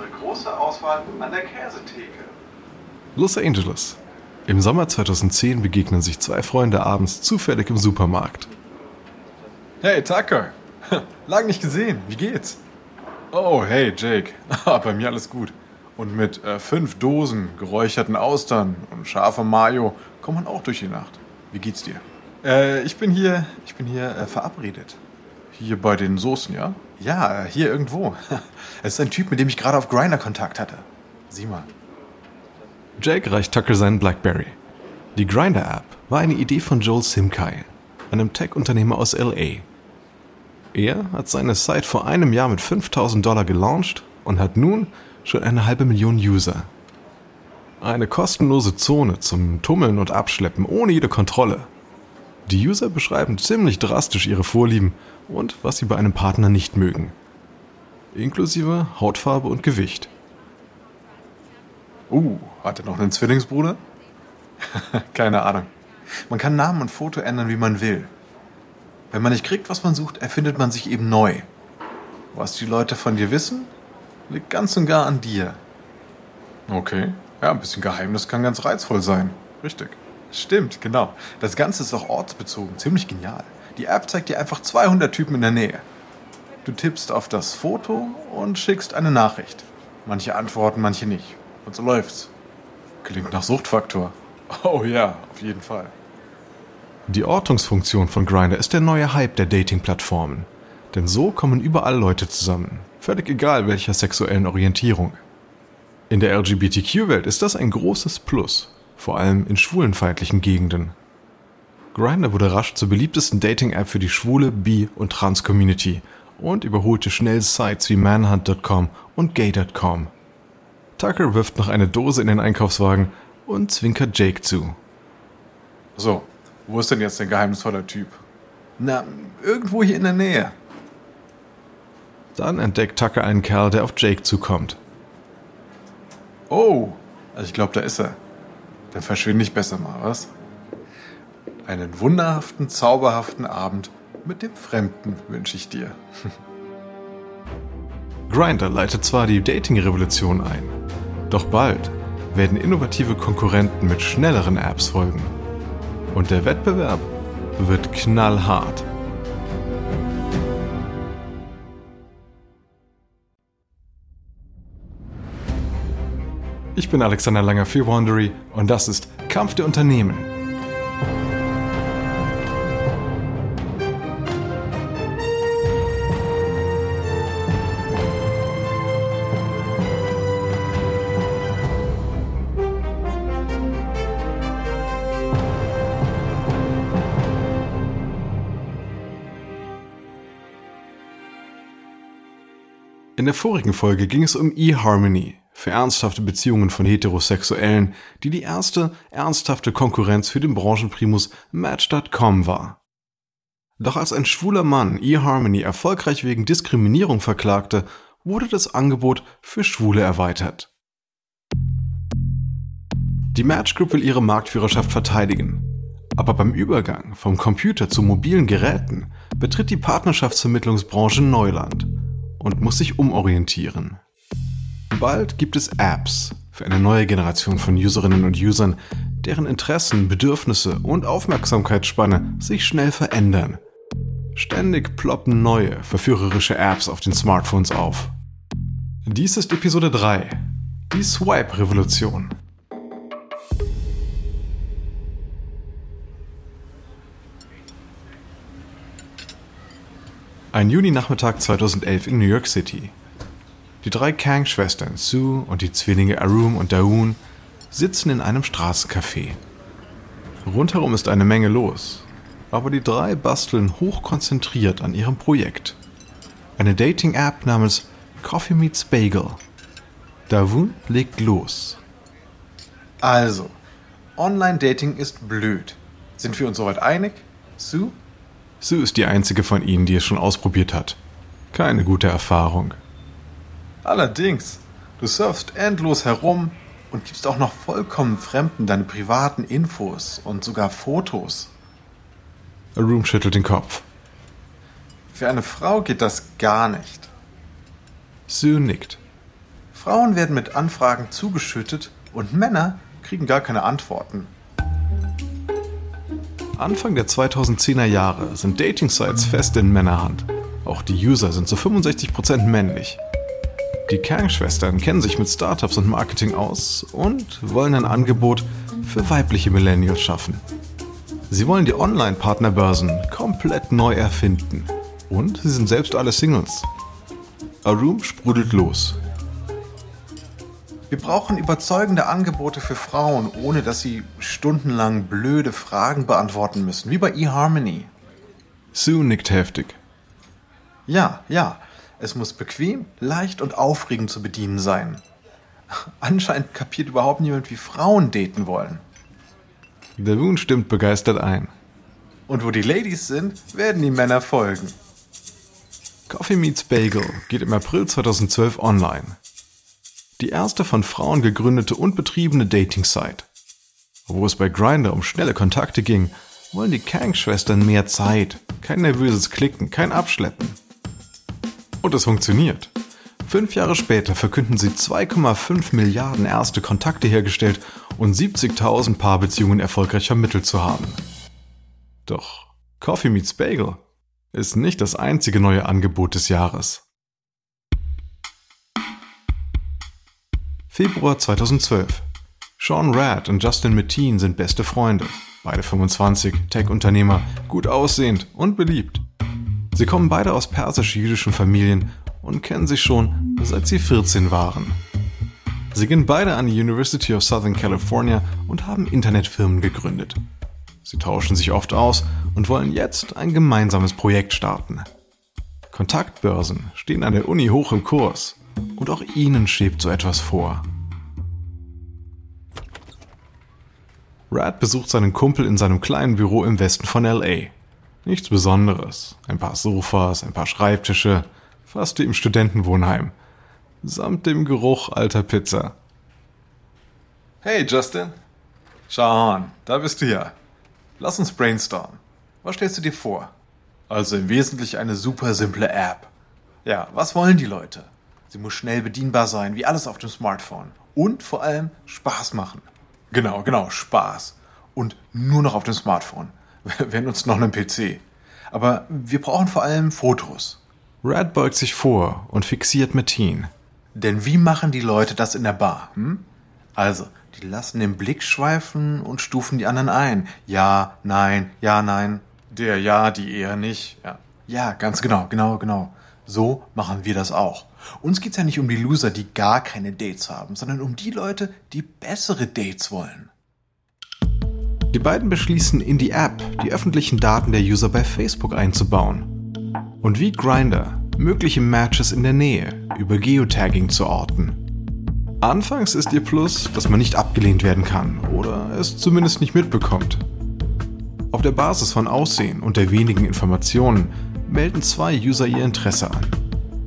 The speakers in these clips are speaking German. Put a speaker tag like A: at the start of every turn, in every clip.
A: unsere große Auswahl an der Käsetheke.
B: Los Angeles. Im Sommer 2010 begegnen sich zwei Freunde abends zufällig im Supermarkt.
C: Hey Tucker, lang nicht gesehen, wie geht's? Oh, hey Jake, Ah, bei mir alles gut. Und mit äh, fünf Dosen geräucherten Austern und scharfem Mayo kommt man auch durch die Nacht. Wie geht's dir? Äh, ich bin hier, ich bin hier äh, verabredet. Hier bei den Soßen, ja? Ja, hier irgendwo. Es ist ein Typ, mit dem ich gerade auf Grinder Kontakt hatte. Sieh mal.
B: Jake reicht Tucker seinen Blackberry. Die Grinder-App war eine Idee von Joel Simkai, einem Tech-Unternehmer aus LA. Er hat seine Site vor einem Jahr mit 5000 Dollar gelauncht und hat nun schon eine halbe Million User. Eine kostenlose Zone zum Tummeln und Abschleppen ohne jede Kontrolle. Die User beschreiben ziemlich drastisch ihre Vorlieben und was sie bei einem Partner nicht mögen. Inklusive Hautfarbe und Gewicht.
C: Uh, hat er noch einen Zwillingsbruder? Keine Ahnung. Man kann Namen und Foto ändern, wie man will. Wenn man nicht kriegt, was man sucht, erfindet man sich eben neu. Was die Leute von dir wissen, liegt ganz und gar an dir. Okay. Ja, ein bisschen Geheimnis kann ganz reizvoll sein. Richtig. Stimmt, genau. Das Ganze ist auch ortsbezogen. Ziemlich genial. Die App zeigt dir einfach 200 Typen in der Nähe. Du tippst auf das Foto und schickst eine Nachricht. Manche antworten, manche nicht. Und so läuft's. Klingt nach Suchtfaktor. Oh ja, auf jeden Fall.
B: Die Ortungsfunktion von Grindr ist der neue Hype der Dating-Plattformen. Denn so kommen überall Leute zusammen, völlig egal welcher sexuellen Orientierung. In der LGBTQ-Welt ist das ein großes Plus, vor allem in schwulenfeindlichen Gegenden. Grindr wurde rasch zur beliebtesten Dating-App für die schwule, bi- und trans-Community und überholte schnell Sites wie manhunt.com und gay.com. Tucker wirft noch eine Dose in den Einkaufswagen und zwinkert Jake zu.
C: So, wo ist denn jetzt der geheimnisvolle Typ? Na, irgendwo hier in der Nähe.
B: Dann entdeckt Tucker einen Kerl, der auf Jake zukommt.
C: Oh, also ich glaube, da ist er. Dann verschwinde ich besser mal, was? Einen wunderhaften, zauberhaften Abend mit dem Fremden wünsche ich dir.
B: Grindr leitet zwar die Dating-Revolution ein, doch bald werden innovative Konkurrenten mit schnelleren Apps folgen. Und der Wettbewerb wird knallhart. Ich bin Alexander Langer für Wandery und das ist Kampf der Unternehmen. Der vorigen Folge ging es um eHarmony, für ernsthafte Beziehungen von Heterosexuellen, die die erste ernsthafte Konkurrenz für den Branchenprimus Match.com war. Doch als ein schwuler Mann eHarmony erfolgreich wegen Diskriminierung verklagte, wurde das Angebot für Schwule erweitert. Die Match Group will ihre Marktführerschaft verteidigen. Aber beim Übergang vom Computer zu mobilen Geräten betritt die Partnerschaftsvermittlungsbranche Neuland und muss sich umorientieren. Bald gibt es Apps für eine neue Generation von Userinnen und Usern, deren Interessen, Bedürfnisse und Aufmerksamkeitsspanne sich schnell verändern. Ständig ploppen neue, verführerische Apps auf den Smartphones auf. Dies ist Episode 3, die Swipe-Revolution. Ein Juninachmittag 2011 in New York City. Die drei Kang-Schwestern, Sue und die Zwillinge Arum und Daoon, sitzen in einem Straßencafé. Rundherum ist eine Menge los, aber die drei basteln hochkonzentriert an ihrem Projekt. Eine Dating-App namens Coffee Meets Bagel. Daoon legt los.
C: Also, Online-Dating ist blöd. Sind wir uns soweit einig? Sue?
B: Sue ist die einzige von ihnen, die es schon ausprobiert hat. Keine gute Erfahrung.
C: Allerdings, du surfst endlos herum und gibst auch noch vollkommen Fremden deine privaten Infos und sogar Fotos.
B: Arum schüttelt den Kopf.
C: Für eine Frau geht das gar nicht.
B: Sue nickt.
C: Frauen werden mit Anfragen zugeschüttet und Männer kriegen gar keine Antworten.
B: Anfang der 2010er Jahre sind Dating-Sites fest in Männerhand. Auch die User sind zu 65% männlich. Die Kang-Schwestern kennen sich mit Startups und Marketing aus und wollen ein Angebot für weibliche Millennials schaffen. Sie wollen die Online-Partnerbörsen komplett neu erfinden. Und sie sind selbst alle Singles. Aroom sprudelt los.
C: Wir brauchen überzeugende Angebote für Frauen, ohne dass sie stundenlang blöde Fragen beantworten müssen, wie bei eHarmony.
B: Sue nickt heftig.
C: Ja, ja, es muss bequem, leicht und aufregend zu bedienen sein. Anscheinend kapiert überhaupt niemand, wie Frauen daten wollen.
B: Der Woon stimmt begeistert ein.
C: Und wo die Ladies sind, werden die Männer folgen.
B: Coffee Meets Bagel geht im April 2012 online. Die erste von Frauen gegründete und betriebene Dating-Site. Wo es bei Grindr um schnelle Kontakte ging, wollen die Kang-Schwestern mehr Zeit, kein nervöses Klicken, kein Abschleppen. Und es funktioniert. Fünf Jahre später verkünden sie 2,5 Milliarden erste Kontakte hergestellt und 70.000 Paarbeziehungen erfolgreich vermittelt zu haben. Doch Coffee Meets Bagel ist nicht das einzige neue Angebot des Jahres. Februar 2012. Sean Rad und Justin Mateen sind beste Freunde. Beide 25, Tech-Unternehmer, gut aussehend und beliebt. Sie kommen beide aus persisch-jüdischen Familien und kennen sich schon seit sie 14 waren. Sie gehen beide an die University of Southern California und haben Internetfirmen gegründet. Sie tauschen sich oft aus und wollen jetzt ein gemeinsames Projekt starten. Kontaktbörsen stehen an der Uni hoch im Kurs und auch ihnen schwebt so etwas vor. Rad besucht seinen Kumpel in seinem kleinen Büro im Westen von LA. Nichts Besonderes. Ein paar Sofas, ein paar Schreibtische, fast wie im Studentenwohnheim. Samt dem Geruch alter Pizza.
C: Hey Justin. Sean, da bist du ja. Lass uns brainstormen. Was stellst du dir vor? Also im Wesentlichen eine super simple App. Ja, was wollen die Leute? Sie muss schnell bedienbar sein, wie alles auf dem Smartphone. Und vor allem Spaß machen. Genau, genau, Spaß. Und nur noch auf dem Smartphone. Wenn uns noch einen PC. Aber wir brauchen vor allem Fotos.
B: Rad beugt sich vor und fixiert Metin.
C: Denn wie machen die Leute das in der Bar? Hm? Also, die lassen den Blick schweifen und stufen die anderen ein. Ja, nein, ja, nein. Der ja, die eher nicht. Ja, ja ganz genau, genau, genau. So machen wir das auch. Uns geht's ja nicht um die Loser, die gar keine Dates haben, sondern um die Leute, die bessere Dates wollen.
B: Die beiden beschließen, in die App die öffentlichen Daten der User bei Facebook einzubauen. Und wie Grinder mögliche Matches in der Nähe über Geotagging zu orten. Anfangs ist ihr Plus, dass man nicht abgelehnt werden kann oder es zumindest nicht mitbekommt. Auf der Basis von Aussehen und der wenigen Informationen melden zwei User ihr Interesse an.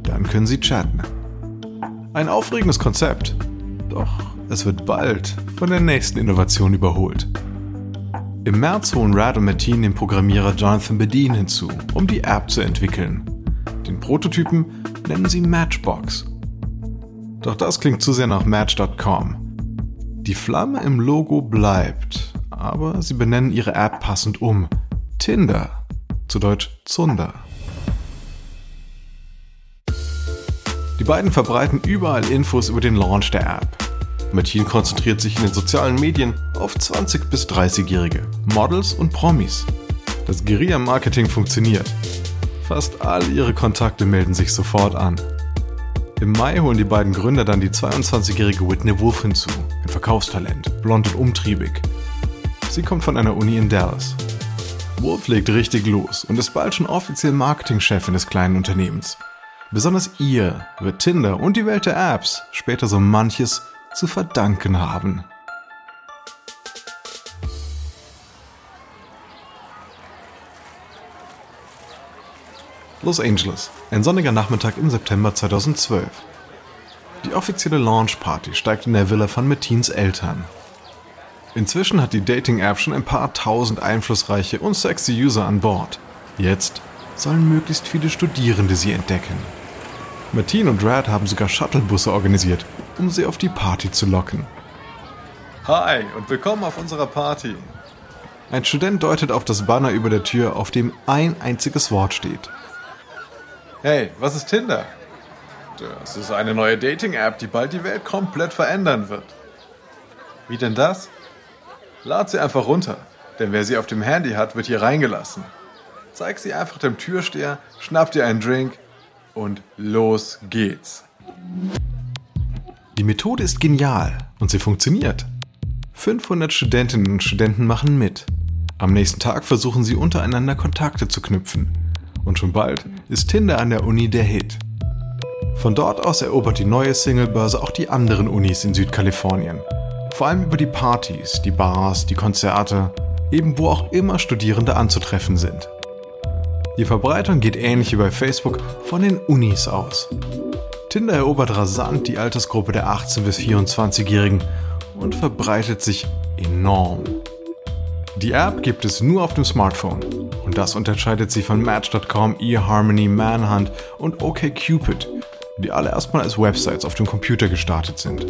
B: Dann können sie chatten. Ein aufregendes Konzept, doch es wird bald von der nächsten Innovation überholt. Im März holen Rad und Martin den Programmierer Jonathan Bedeen hinzu, um die App zu entwickeln. Den Prototypen nennen sie Matchbox. Doch das klingt zu sehr nach Match.com. Die Flamme im Logo bleibt, aber sie benennen ihre App passend um. Tinder, zu Deutsch Zunder. Die beiden verbreiten überall Infos über den Launch der App. Martin konzentriert sich in den sozialen Medien auf 20- bis 30-Jährige, Models und Promis. Das Guerilla-Marketing funktioniert. Fast all ihre Kontakte melden sich sofort an. Im Mai holen die beiden Gründer dann die 22-jährige Whitney Wolf hinzu, ein Verkaufstalent, blond und umtriebig. Sie kommt von einer Uni in Dallas. Wolf legt richtig los und ist bald schon offiziell Marketingchefin des kleinen Unternehmens. Besonders ihr wird Tinder und die Welt der Apps später so manches zu verdanken haben. Los Angeles, ein sonniger Nachmittag im September 2012. Die offizielle Launch Party steigt in der Villa von Mettins Eltern. Inzwischen hat die Dating-App schon ein paar tausend einflussreiche und sexy User an Bord. Jetzt sollen möglichst viele Studierende sie entdecken. Martin und Rad haben sogar Shuttlebusse organisiert, um sie auf die Party zu locken.
C: Hi und willkommen auf unserer Party.
B: Ein Student deutet auf das Banner über der Tür, auf dem ein einziges Wort steht.
C: Hey, was ist Tinder? Das ist eine neue Dating-App, die bald die Welt komplett verändern wird. Wie denn das? Lad sie einfach runter, denn wer sie auf dem Handy hat, wird hier reingelassen. Zeig sie einfach dem Türsteher, schnapp dir einen Drink und los geht's.
B: Die Methode ist genial und sie funktioniert. 500 Studentinnen und Studenten machen mit. Am nächsten Tag versuchen sie untereinander Kontakte zu knüpfen. Und schon bald ist Tinder an der Uni der Hit. Von dort aus erobert die neue Singlebörse auch die anderen Unis in Südkalifornien. Vor allem über die Partys, die Bars, die Konzerte, eben wo auch immer Studierende anzutreffen sind. Die Verbreitung geht ähnlich wie bei Facebook von den Unis aus. Tinder erobert rasant die Altersgruppe der 18- bis 24-Jährigen und verbreitet sich enorm. Die App gibt es nur auf dem Smartphone und das unterscheidet sie von Match.com, eHarmony, Manhunt und OkCupid, die alle erstmal als Websites auf dem Computer gestartet sind.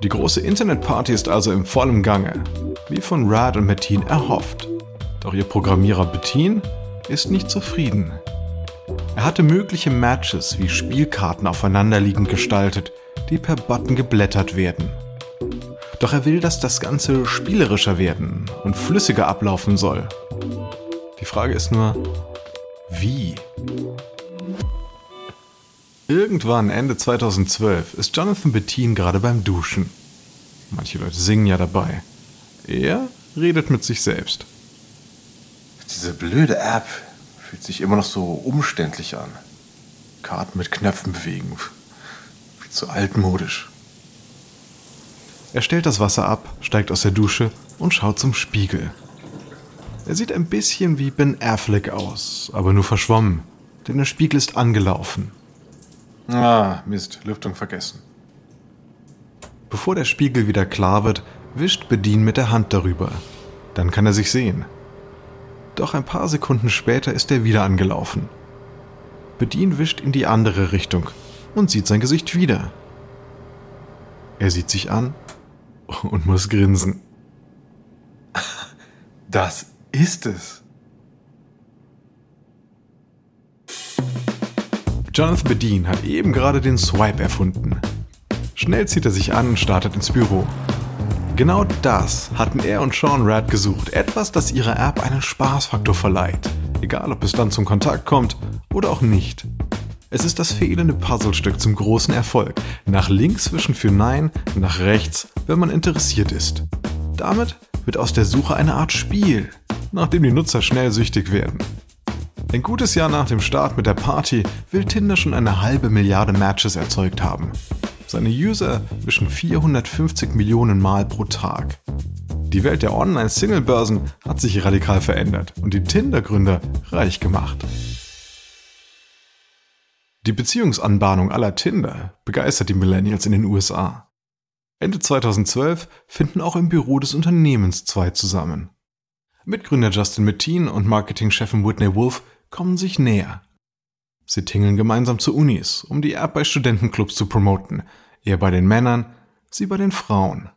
B: Die große Internetparty ist also im vollen Gange, wie von Rad und Metin erhofft. Doch ihr Programmierer Bettin ist nicht zufrieden. Er hatte mögliche Matches wie Spielkarten aufeinanderliegend gestaltet, die per Button geblättert werden. Doch er will, dass das Ganze spielerischer werden und flüssiger ablaufen soll. Die Frage ist nur, wie? Irgendwann Ende 2012 ist Jonathan Bettin gerade beim Duschen. Manche Leute singen ja dabei. Er redet mit sich selbst.
C: Diese blöde App fühlt sich immer noch so umständlich an. Karten mit Knöpfen bewegen. Viel zu altmodisch.
B: Er stellt das Wasser ab, steigt aus der Dusche und schaut zum Spiegel. Er sieht ein bisschen wie Ben Affleck aus, aber nur verschwommen, denn der Spiegel ist angelaufen.
C: Ah, Mist, Lüftung vergessen.
B: Bevor der Spiegel wieder klar wird, wischt Bedien mit der Hand darüber. Dann kann er sich sehen. Doch ein paar Sekunden später ist er wieder angelaufen. Bedien wischt in die andere Richtung und sieht sein Gesicht wieder. Er sieht sich an und muss grinsen.
C: Das ist es.
B: Jonathan Bedeen hat eben gerade den Swipe erfunden. Schnell zieht er sich an und startet ins Büro. Genau das hatten er und Sean Rad gesucht. Etwas, das ihrer App einen Spaßfaktor verleiht. Egal, ob es dann zum Kontakt kommt oder auch nicht. Es ist das fehlende Puzzlestück zum großen Erfolg. Nach links wischen für Nein, nach rechts, wenn man interessiert ist. Damit wird aus der Suche eine Art Spiel, nachdem die Nutzer schnell süchtig werden. Ein gutes Jahr nach dem Start mit der Party will Tinder schon eine halbe Milliarde Matches erzeugt haben. Seine User wischen 450 Millionen Mal pro Tag. Die Welt der Online-Single-Börsen hat sich radikal verändert und die Tinder-Gründer reich gemacht. Die Beziehungsanbahnung aller Tinder begeistert die Millennials in den USA. Ende 2012 finden auch im Büro des Unternehmens zwei zusammen. Mitgründer Justin Metin und Marketingchefin Whitney Wolf kommen sich näher. Sie tingeln gemeinsam zu Unis, um die App bei Studentenclubs zu promoten. Er bei den Männern, sie bei den Frauen.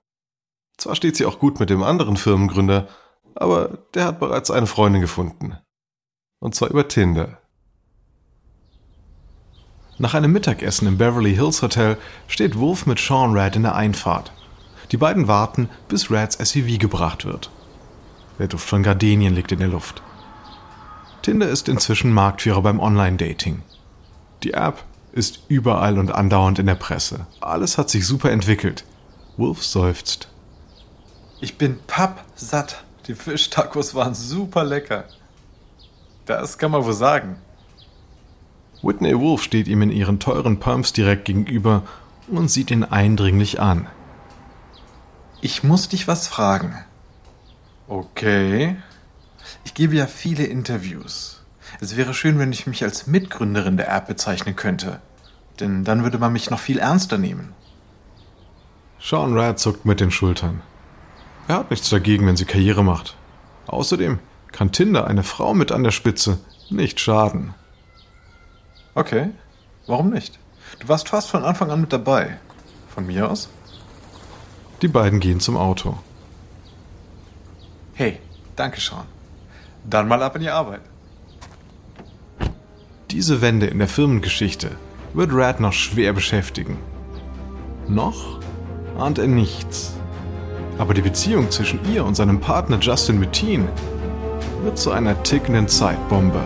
B: Zwar steht sie auch gut mit dem anderen Firmengründer, aber der hat bereits eine Freundin gefunden. Und zwar über Tinder. Nach einem Mittagessen im Beverly Hills Hotel steht Wolf mit Sean Rad in der Einfahrt. Die beiden warten, bis Rads SUV gebracht wird. Der Duft von Gardenien liegt in der Luft. Tinder ist inzwischen Marktführer beim Online-Dating. Die App ist überall und andauernd in der Presse. Alles hat sich super entwickelt. Wolf seufzt.
C: Ich bin pappsatt. Die Fischtacos waren super lecker. Das kann man wohl sagen.
B: Whitney Wolf steht ihm in ihren teuren Pumps direkt gegenüber und sieht ihn eindringlich an.
C: Ich muss dich was fragen. Okay. Ich gebe ja viele Interviews. Es wäre schön, wenn ich mich als Mitgründerin der App bezeichnen könnte. Denn dann würde man mich noch viel ernster nehmen.
B: Sean Rad zuckt mit den Schultern. Er hat nichts dagegen, wenn sie Karriere macht. Außerdem kann Tinder eine Frau mit an der Spitze nicht schaden.
C: Okay, warum nicht? Du warst fast von Anfang an mit dabei. Von mir aus?
B: Die beiden gehen zum Auto.
C: Hey, danke, Sean. Dann mal ab in die Arbeit.
B: Diese Wende in der Firmengeschichte wird Rad noch schwer beschäftigen. Noch ahnt er nichts. Aber die Beziehung zwischen ihr und seinem Partner Justin Mateen wird zu einer tickenden Zeitbombe.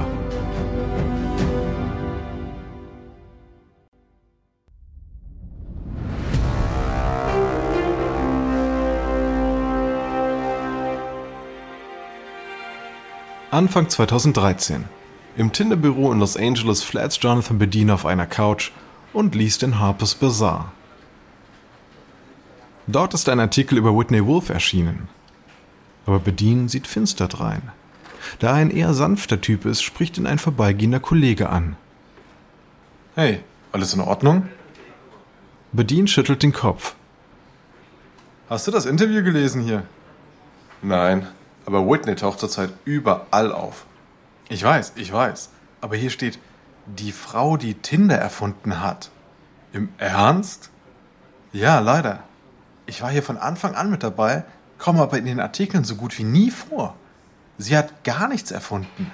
B: Anfang 2013. Im Tinder-Büro in Los Angeles flats Jonathan Bedien auf einer Couch und liest in Harper's Bazaar. Dort ist ein Artikel über Whitney Wolf erschienen. Aber Bedien sieht finster drein. Da er ein eher sanfter Typ ist, spricht ihn ein vorbeigehender Kollege an.
C: Hey, alles in Ordnung?
B: Bedien schüttelt den Kopf.
C: Hast du das Interview gelesen hier? Nein, aber Whitney taucht zurzeit überall auf. Ich weiß, ich weiß. Aber hier steht, die Frau, die Tinder erfunden hat. Im Ernst? Ja, leider. Ich war hier von Anfang an mit dabei, komme aber in den Artikeln so gut wie nie vor. Sie hat gar nichts erfunden.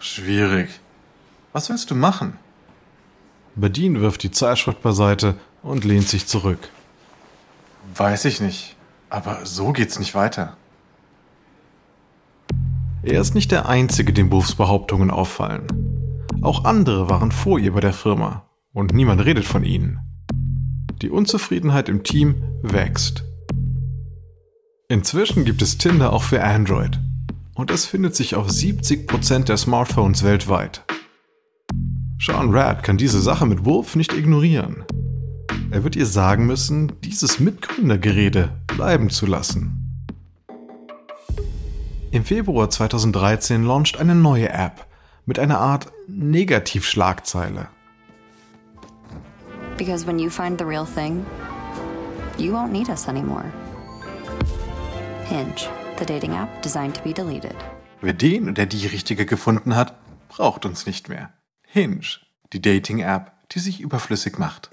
C: Schwierig. Was willst du machen?
B: Bedien wirft die Zeitschrift beiseite und lehnt sich zurück.
C: Weiß ich nicht. Aber so geht's nicht weiter.
B: Er ist nicht der Einzige, dem Wolfs Behauptungen auffallen. Auch andere waren vor ihr bei der Firma und niemand redet von ihnen. Die Unzufriedenheit im Team wächst. Inzwischen gibt es Tinder auch für Android und es findet sich auf 70% der Smartphones weltweit. Sean Rad kann diese Sache mit Wolf nicht ignorieren. Er wird ihr sagen müssen, dieses Mitgründergerede bleiben zu lassen. Im Februar 2013 launcht eine neue App mit einer Art Negativschlagzeile.
D: Because when you find the real thing, you won't need us anymore. Hinge, the dating app designed to be deleted.
C: Wer den oder die richtige gefunden hat, braucht uns nicht mehr. Hinge, die Dating-App, die sich überflüssig macht.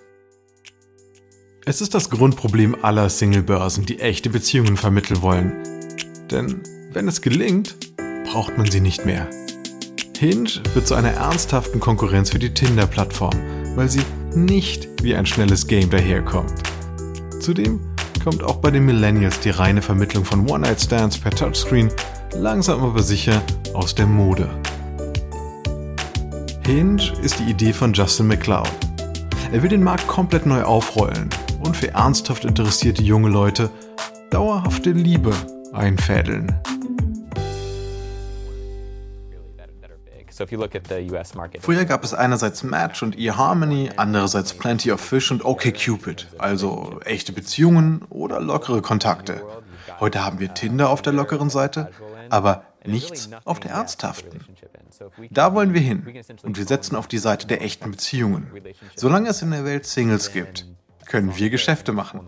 B: Es ist das Grundproblem aller Singlebörsen, die echte Beziehungen vermitteln wollen. Denn wenn es gelingt, braucht man sie nicht mehr. Hinge wird zu einer ernsthaften Konkurrenz für die Tinder-Plattform, weil sie nicht wie ein schnelles Game daherkommt. Zudem kommt auch bei den Millennials die reine Vermittlung von One-Night-Stands per Touchscreen langsam aber sicher aus der Mode. Hinge ist die Idee von Justin McCloud. Er will den Markt komplett neu aufrollen und für ernsthaft interessierte junge Leute dauerhafte Liebe einfädeln.
C: Früher gab es einerseits Match und eHarmony, andererseits Plenty of Fish und OkCupid, also echte Beziehungen oder lockere Kontakte. Heute haben wir Tinder auf der lockeren Seite, aber nichts auf der ernsthaften. Da wollen wir hin und wir setzen auf die Seite der echten Beziehungen. Solange es in der Welt Singles gibt, können wir Geschäfte machen.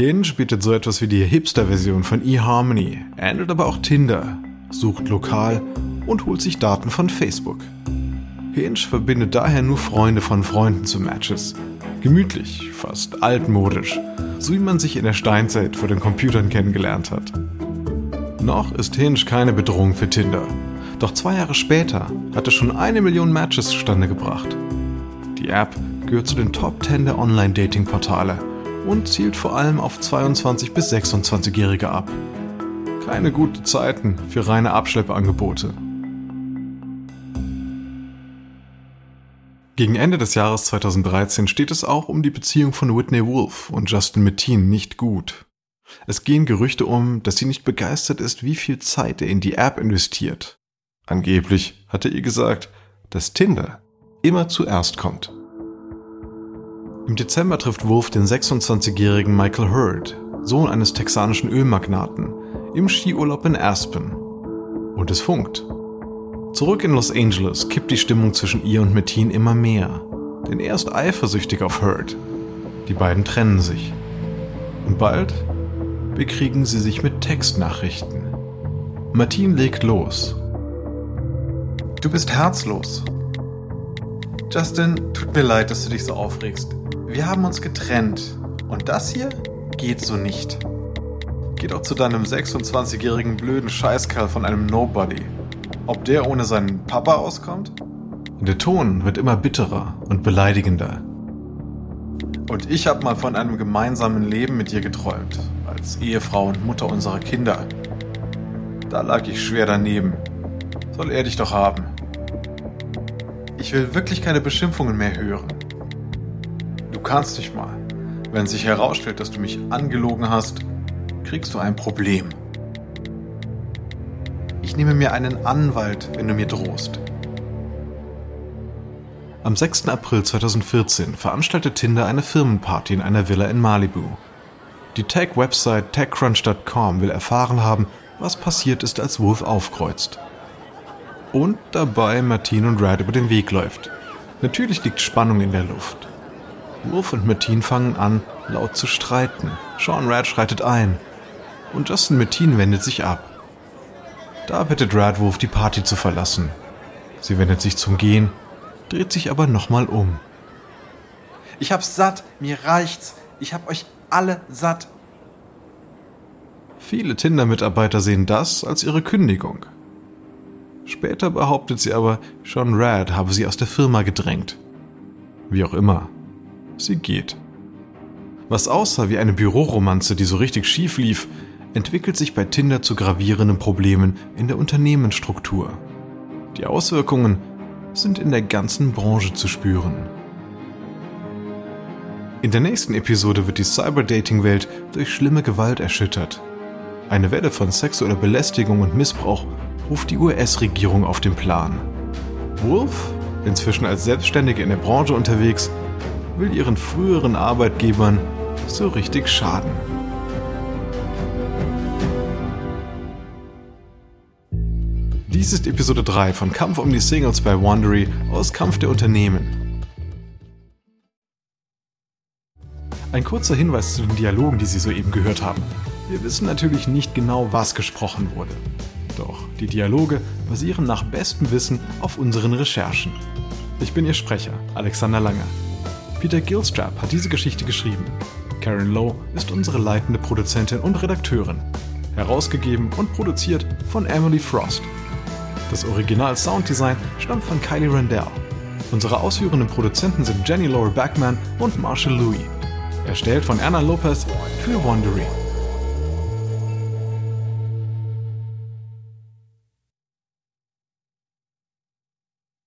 B: Hinge bietet so etwas wie die Hipster-Version von eHarmony, ähnelt aber auch Tinder, sucht lokal und holt sich Daten von Facebook. Hinge verbindet daher nur Freunde von Freunden zu Matches. Gemütlich, fast altmodisch, so wie man sich in der Steinzeit vor den Computern kennengelernt hat. Noch ist Hinge keine Bedrohung für Tinder. Doch zwei Jahre später hat es schon eine Million Matches zustande gebracht. Die App gehört zu den Top 10 der Online-Dating-Portale und zielt vor allem auf 22 bis 26-Jährige ab. Keine guten Zeiten für reine Abschleppangebote. Gegen Ende des Jahres 2013 steht es auch um die Beziehung von Whitney Wolf und Justin Mateen nicht gut. Es gehen Gerüchte um, dass sie nicht begeistert ist, wie viel Zeit er in die App investiert. Angeblich hatte ihr gesagt, dass Tinder immer zuerst kommt. Im Dezember trifft Wolf den 26-jährigen Michael Hurd, Sohn eines texanischen Ölmagnaten, im Skiurlaub in Aspen. Und es funkt. Zurück in Los Angeles kippt die Stimmung zwischen ihr und Metin immer mehr, denn er ist eifersüchtig auf Hurd. Die beiden trennen sich. Und bald bekriegen sie sich mit Textnachrichten. Martin legt los.
C: Du bist herzlos. Justin, tut mir leid, dass du dich so aufregst. Wir haben uns getrennt. Und das hier geht so nicht. Geh doch zu deinem 26-jährigen blöden Scheißkerl von einem Nobody. Ob der ohne seinen Papa auskommt?
B: Der Ton wird immer bitterer und beleidigender.
C: Und ich habe mal von einem gemeinsamen Leben mit dir geträumt, als Ehefrau und Mutter unserer Kinder. Da lag ich schwer daneben. Soll er dich doch haben. Ich will wirklich keine Beschimpfungen mehr hören. Du kannst dich mal. Wenn sich herausstellt, dass du mich angelogen hast, kriegst du ein Problem. Ich nehme mir einen Anwalt, wenn du mir drohst.
B: Am 6. April 2014 veranstaltet Tinder eine Firmenparty in einer Villa in Malibu. Die Tech-Website TechCrunch.com will erfahren haben, was passiert ist, als Wolf aufkreuzt. Und dabei Martin und Red über den Weg läuft. Natürlich liegt Spannung in der Luft. Wolf und Martin fangen an, laut zu streiten. Sean Rad schreitet ein. Und Justin Martin wendet sich ab. Da bittet Rad Wolf, die Party zu verlassen. Sie wendet sich zum Gehen dreht sich aber nochmal um.
C: Ich hab's satt, mir reicht's. Ich hab euch alle satt.
B: Viele Tinder-Mitarbeiter sehen das als ihre Kündigung. Später behauptet sie aber, Sean Rad habe sie aus der Firma gedrängt. Wie auch immer. Sie geht. Was aussah wie eine Büroromanze, die so richtig schief lief, entwickelt sich bei Tinder zu gravierenden Problemen in der Unternehmensstruktur. Die Auswirkungen sind in der ganzen Branche zu spüren. In der nächsten Episode wird die Cyberdating-Welt durch schlimme Gewalt erschüttert. Eine Welle von sexueller Belästigung und Missbrauch ruft die US-Regierung auf den Plan. Wolf, inzwischen als Selbstständige in der Branche unterwegs, will ihren früheren Arbeitgebern so richtig schaden. Dies ist Episode 3 von Kampf um die Singles bei Wandery aus Kampf der Unternehmen. Ein kurzer Hinweis zu den Dialogen, die Sie soeben gehört haben. Wir wissen natürlich nicht genau, was gesprochen wurde. Doch die Dialoge basieren nach bestem Wissen auf unseren Recherchen. Ich bin Ihr Sprecher, Alexander Lange. Peter Gilstrap hat diese Geschichte geschrieben. Karen Lowe ist unsere leitende Produzentin und Redakteurin. Herausgegeben und produziert von Emily Frost. Das Original Sounddesign stammt von Kylie Randell. Unsere ausführenden Produzenten sind Jenny Laura Backman und Marshall Louis. Erstellt von Anna Lopez für Wondery.